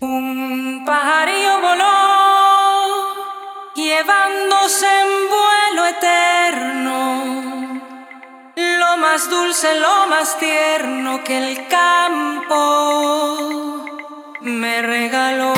Un pajarillo voló, llevándose en vuelo eterno. Lo más dulce, lo más tierno que el campo me regaló.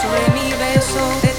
sobre mi beso.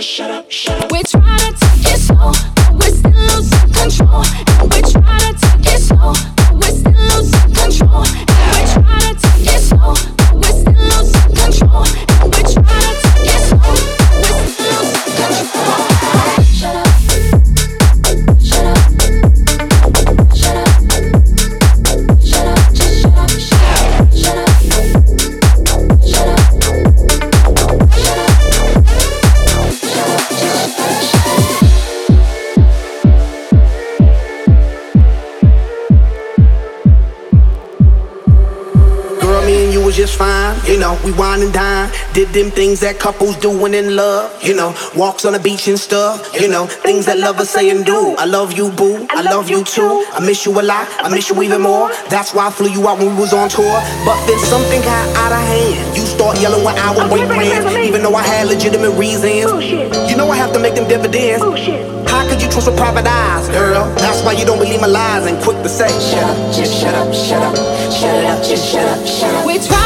Just shut them things that couples doing in love, you know, walks on the beach and stuff, you know, things that lovers say and do. I love you, boo. I love you too. I miss you a lot. I miss you even more. That's why I flew you out when we was on tour. But then something got out of hand. You start yelling when I was boyfriend, even though I had legitimate reasons. You know I have to make them dividends. How could you trust with private eyes, girl? That's why you don't believe my lies and quick to say, shut up, just shut up, shut up, shut it up, just shut up, shut up. We try to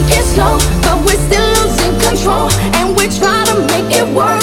take it slow, but we're still losing control, and we try to make it work,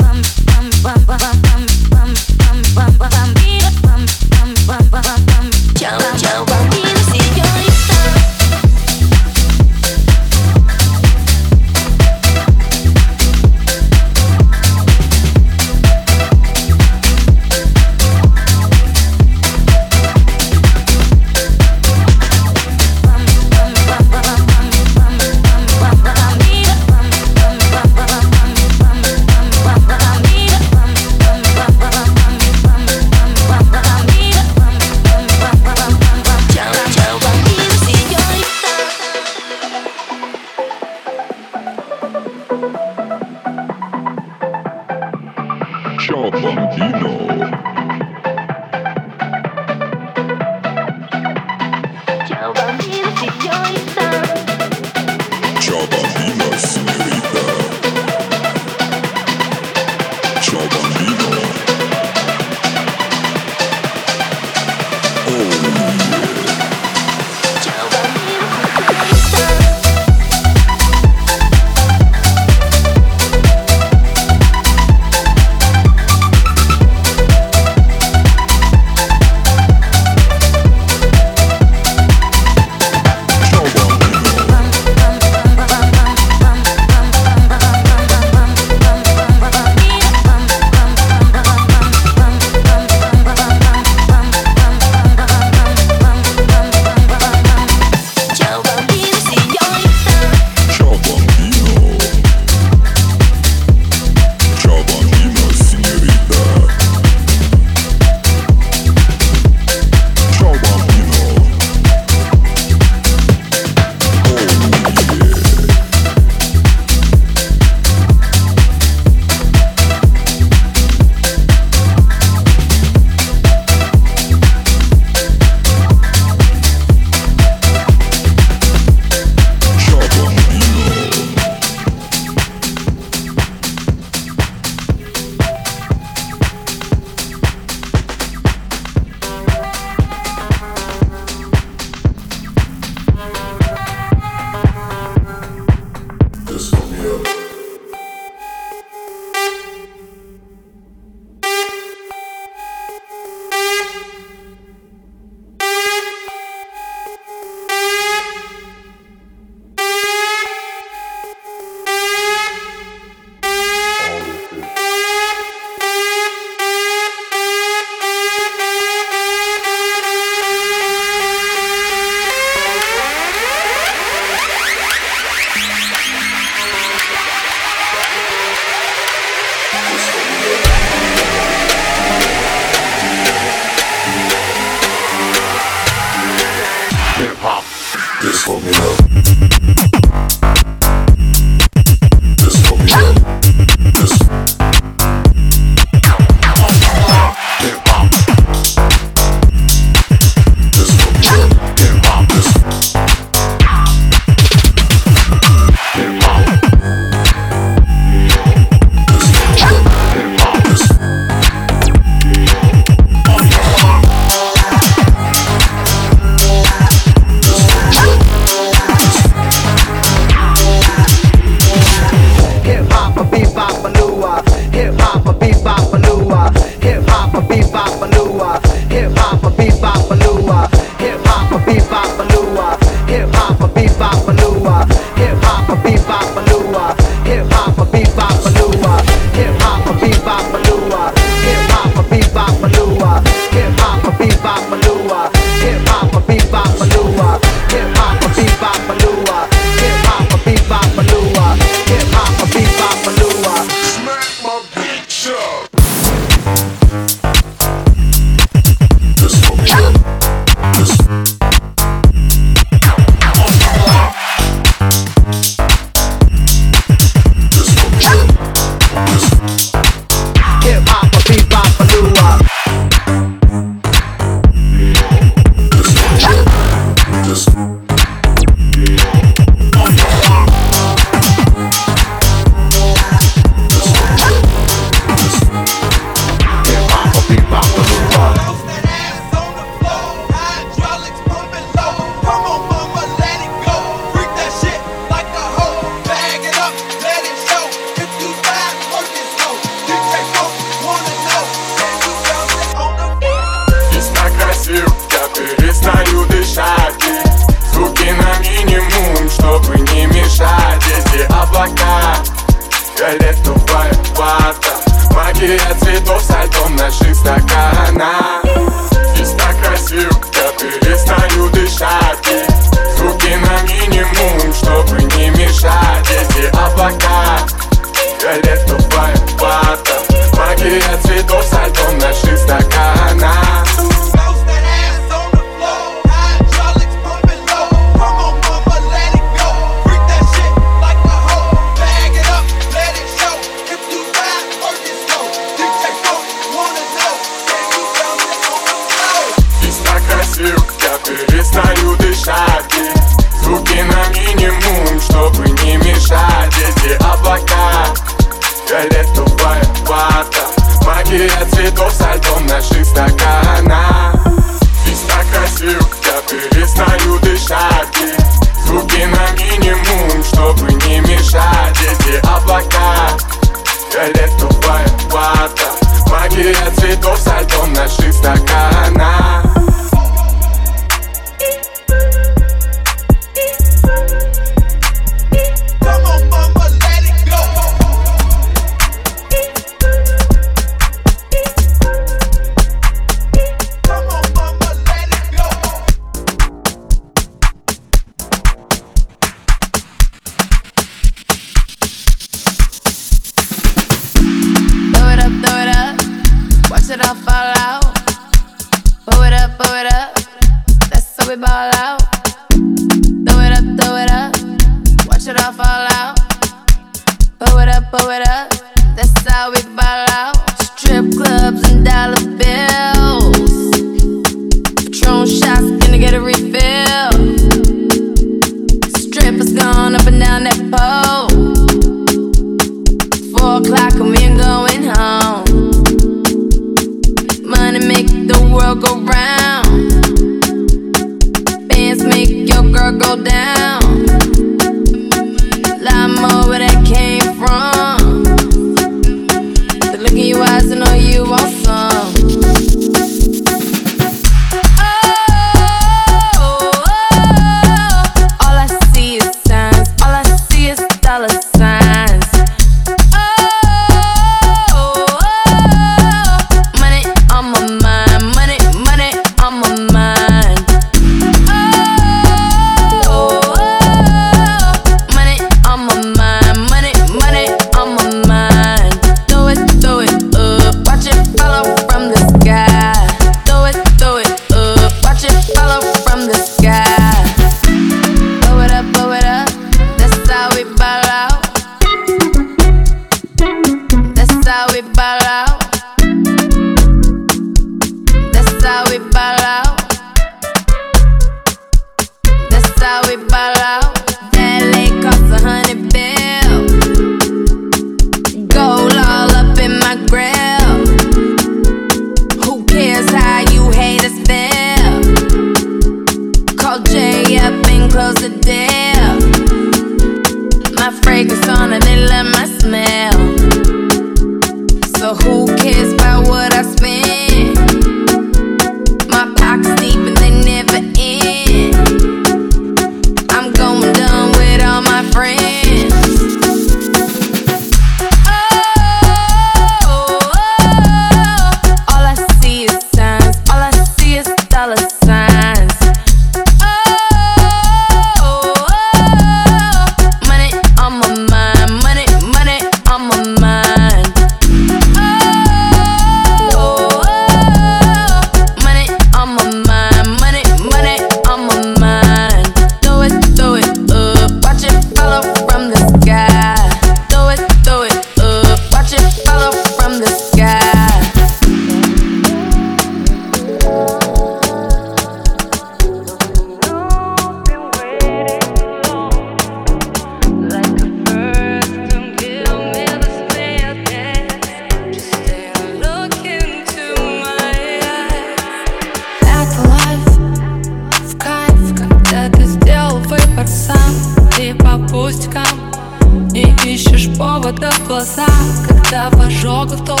Когда в толк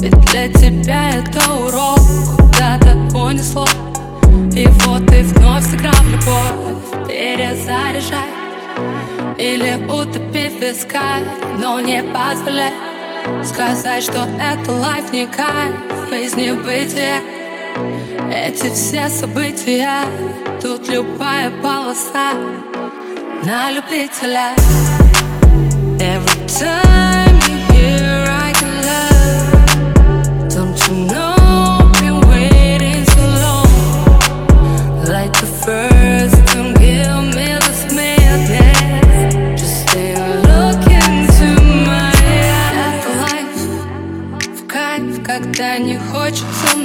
Ведь для тебя это урок. Куда-то унесло И вот ты вновь сыграл любовь. Перезаряжай. Или утопи в висках Но не позволяй Сказать, что это лайф не кайф. Из небытия Эти все события. Тут любая полоса На любителя. Every time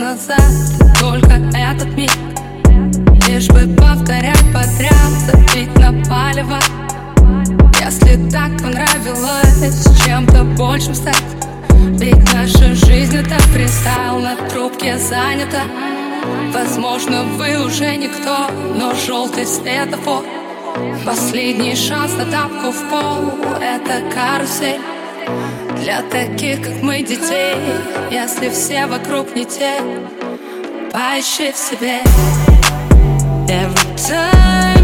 назад. Только этот миг. Лишь бы повторять подряд Забить на палево. Если так понравилось чем-то большим стать. Ведь наша жизнь это фристайл на трубке занята. Возможно, вы уже никто, но желтый светофор. Последний шанс на тапку в пол Это карусель Для таких, как мы, детей Если все вокруг не те Поищи в себе. Every time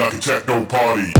like a techno party.